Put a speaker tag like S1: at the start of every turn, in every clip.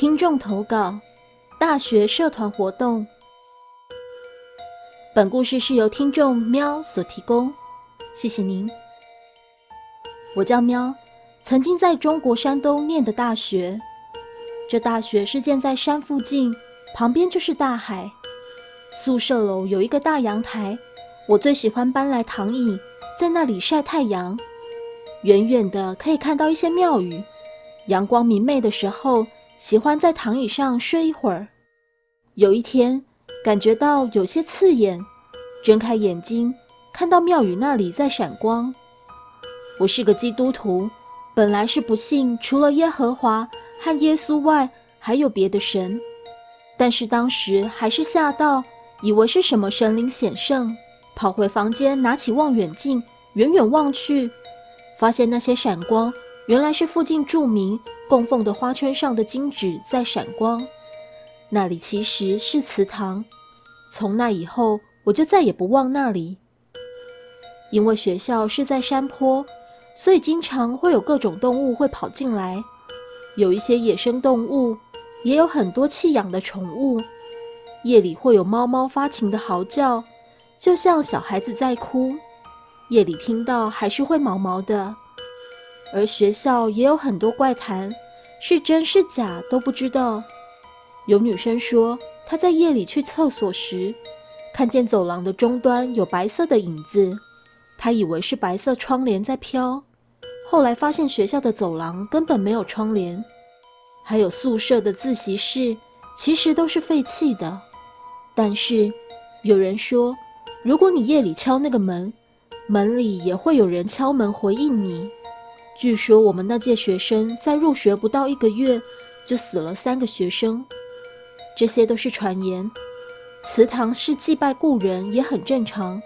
S1: 听众投稿：大学社团活动。本故事是由听众喵所提供，谢谢您。我叫喵，曾经在中国山东念的大学。这大学是建在山附近，旁边就是大海。宿舍楼有一个大阳台，我最喜欢搬来躺椅，在那里晒太阳。远远的可以看到一些庙宇，阳光明媚的时候。喜欢在躺椅上睡一会儿。有一天，感觉到有些刺眼，睁开眼睛，看到庙宇那里在闪光。我是个基督徒，本来是不信除了耶和华和耶稣外还有别的神，但是当时还是吓到，以为是什么神灵显圣，跑回房间拿起望远镜，远远望去，发现那些闪光。原来是附近著名供奉的花圈上的金纸在闪光，那里其实是祠堂。从那以后，我就再也不忘那里。因为学校是在山坡，所以经常会有各种动物会跑进来，有一些野生动物，也有很多弃养的宠物。夜里会有猫猫发情的嚎叫，就像小孩子在哭。夜里听到还是会毛毛的。而学校也有很多怪谈，是真是假都不知道。有女生说，她在夜里去厕所时，看见走廊的终端有白色的影子，她以为是白色窗帘在飘。后来发现学校的走廊根本没有窗帘，还有宿舍的自习室其实都是废弃的。但是有人说，如果你夜里敲那个门，门里也会有人敲门回应你。据说我们那届学生在入学不到一个月就死了三个学生，这些都是传言。祠堂是祭拜故人也很正常，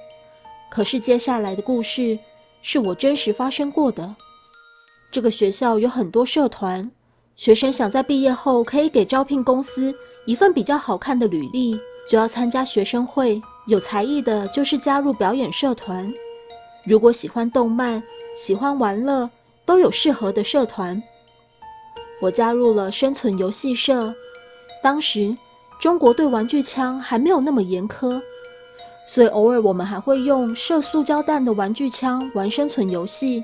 S1: 可是接下来的故事是我真实发生过的。这个学校有很多社团，学生想在毕业后可以给招聘公司一份比较好看的履历，就要参加学生会。有才艺的，就是加入表演社团；如果喜欢动漫，喜欢玩乐。都有适合的社团。我加入了生存游戏社。当时中国对玩具枪还没有那么严苛，所以偶尔我们还会用射塑胶弹的玩具枪玩生存游戏。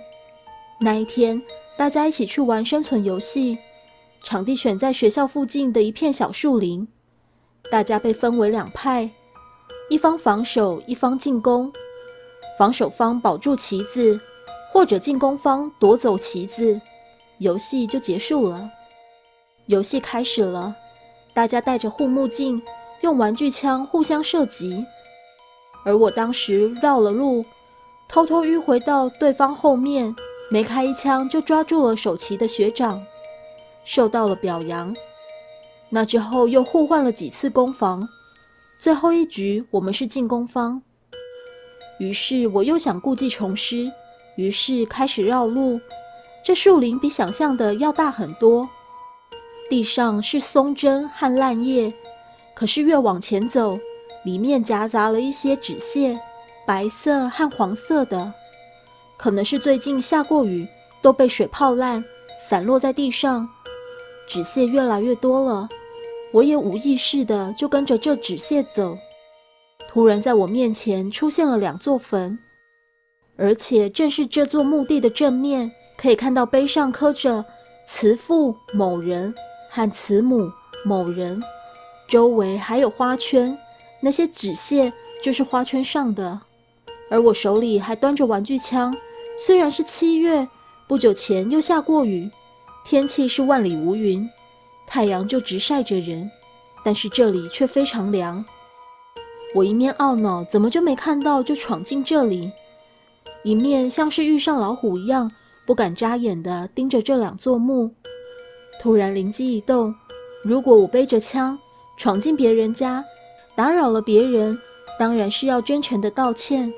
S1: 那一天，大家一起去玩生存游戏，场地选在学校附近的一片小树林。大家被分为两派，一方防守，一方进攻。防守方保住旗子。或者进攻方夺走旗子，游戏就结束了。游戏开始了，大家戴着护目镜，用玩具枪互相射击。而我当时绕了路，偷偷迂回到对方后面，没开一枪就抓住了守旗的学长，受到了表扬。那之后又互换了几次攻防，最后一局我们是进攻方。于是我又想故技重施。于是开始绕路，这树林比想象的要大很多，地上是松针和烂叶，可是越往前走，里面夹杂了一些纸屑，白色和黄色的，可能是最近下过雨，都被水泡烂，散落在地上。纸屑越来越多了，我也无意识的就跟着这纸屑走，突然在我面前出现了两座坟。而且正是这座墓地的正面，可以看到碑上刻着“慈父某人”和“慈母某人”，周围还有花圈，那些纸屑就是花圈上的。而我手里还端着玩具枪，虽然是七月，不久前又下过雨，天气是万里无云，太阳就直晒着人，但是这里却非常凉。我一面懊恼，怎么就没看到就闯进这里。一面像是遇上老虎一样，不敢眨眼的盯着这两座墓。突然灵机一动，如果我背着枪闯进别人家，打扰了别人，当然是要真诚的道歉。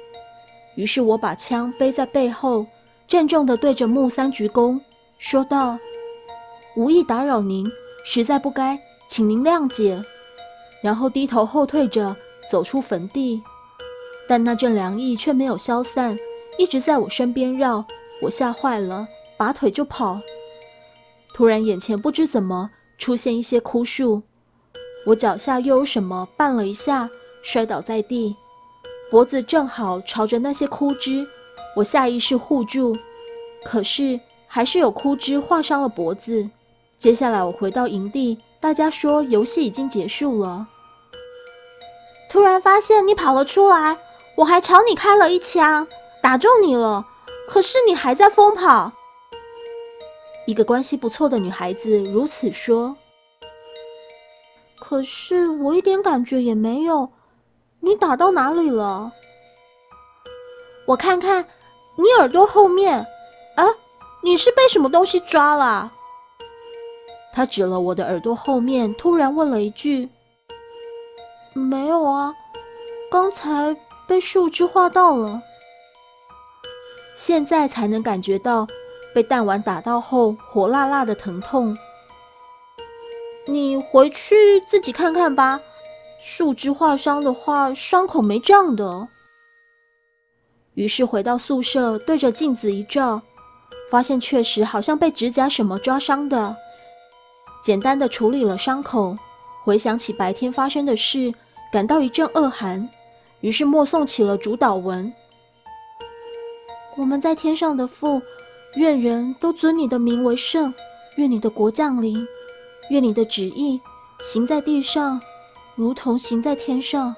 S1: 于是我把枪背在背后，郑重地对着木三鞠躬，说道：“无意打扰您，实在不该，请您谅解。”然后低头后退着走出坟地，但那阵凉意却没有消散。一直在我身边绕，我吓坏了，拔腿就跑。突然眼前不知怎么出现一些枯树，我脚下又有什么绊了一下，摔倒在地，脖子正好朝着那些枯枝，我下意识护住，可是还是有枯枝划伤了脖子。接下来我回到营地，大家说游戏已经结束了。
S2: 突然发现你跑了出来，我还朝你开了一枪，打中你了，可是你还在疯跑。
S1: 一个关系不错的女孩子如此说。
S2: 可是我一点感觉也没有，你打到哪里了？我看看，你耳朵后面，啊，你是被什么东西抓了？
S1: 他指了我的耳朵后面，突然问了一句：“
S2: 没有啊，刚才被树枝划到了，
S1: 现在才能感觉到被弹丸打到后火辣辣的疼痛。
S2: 你回去自己看看吧，树枝划伤的话，伤口没胀的。”
S1: 于是回到宿舍，对着镜子一照，发现确实好像被指甲什么抓伤的。简单的处理了伤口，回想起白天发生的事，感到一阵恶寒，于是默诵起了主祷文：“
S2: 我们在天上的父，愿人都尊你的名为圣，愿你的国降临，愿你的旨意行在地上，如同行在天上。”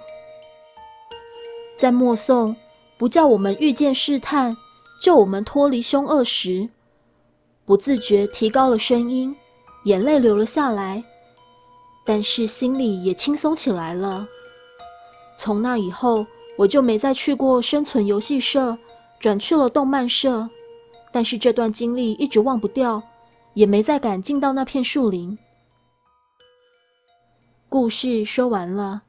S1: 在默诵不叫我们遇见试探，救我们脱离凶恶时，不自觉提高了声音。眼泪流了下来，但是心里也轻松起来了。从那以后，我就没再去过生存游戏社，转去了动漫社。但是这段经历一直忘不掉，也没再敢进到那片树林。故事说完了。